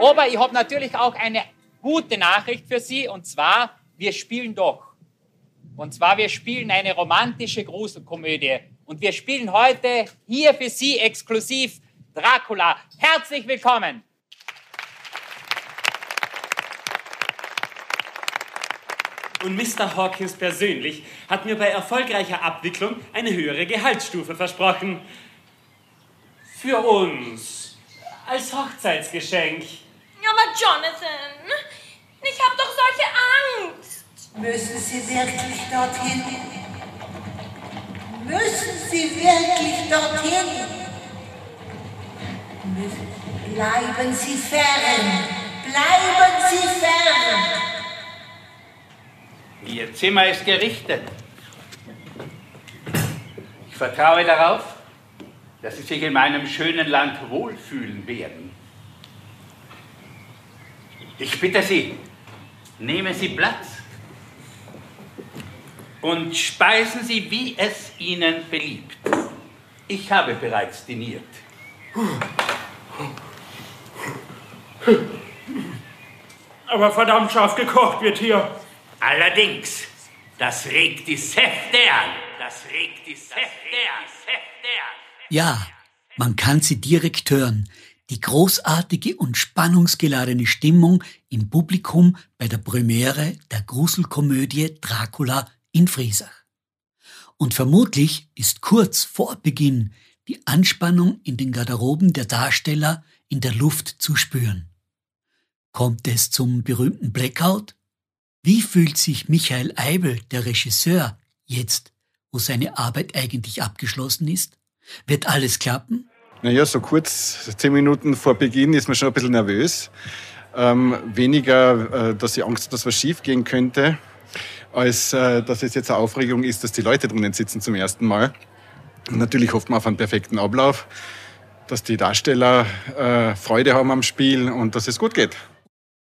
Aber ich habe natürlich auch eine gute Nachricht für Sie und zwar, wir spielen doch. Und zwar, wir spielen eine romantische Gruselkomödie. Und wir spielen heute hier für Sie exklusiv Dracula. Herzlich willkommen! Und Mr. Hawkins persönlich hat mir bei erfolgreicher Abwicklung eine höhere Gehaltsstufe versprochen. Für uns. Als Hochzeitsgeschenk. Aber Jonathan, ich hab doch solche Angst. Müssen Sie wirklich dorthin? Müssen Sie wirklich dorthin? Bleiben Sie fern! Bleiben Sie fern! Ihr Zimmer ist gerichtet. Ich vertraue darauf, dass Sie sich in meinem schönen Land wohlfühlen werden. Ich bitte Sie, nehmen Sie Platz und speisen Sie, wie es Ihnen beliebt. Ich habe bereits diniert. Aber verdammt scharf gekocht wird hier. Allerdings, das regt die Säfte an. Das regt die Säfte an. Säfte an. Ja, man kann sie direkt hören. Die großartige und spannungsgeladene Stimmung im Publikum bei der Premiere der Gruselkomödie Dracula in Friesach. Und vermutlich ist kurz vor Beginn die Anspannung in den Garderoben der Darsteller in der Luft zu spüren. Kommt es zum berühmten Blackout? Wie fühlt sich Michael Eibel, der Regisseur, jetzt, wo seine Arbeit eigentlich abgeschlossen ist? Wird alles klappen? Naja, so kurz, zehn Minuten vor Beginn ist man schon ein bisschen nervös. Ähm, weniger, äh, dass ich Angst, dass was schief gehen könnte, als äh, dass es jetzt eine Aufregung ist, dass die Leute drinnen sitzen zum ersten Mal. Und natürlich hofft man auf einen perfekten Ablauf, dass die Darsteller äh, Freude haben am Spiel und dass es gut geht.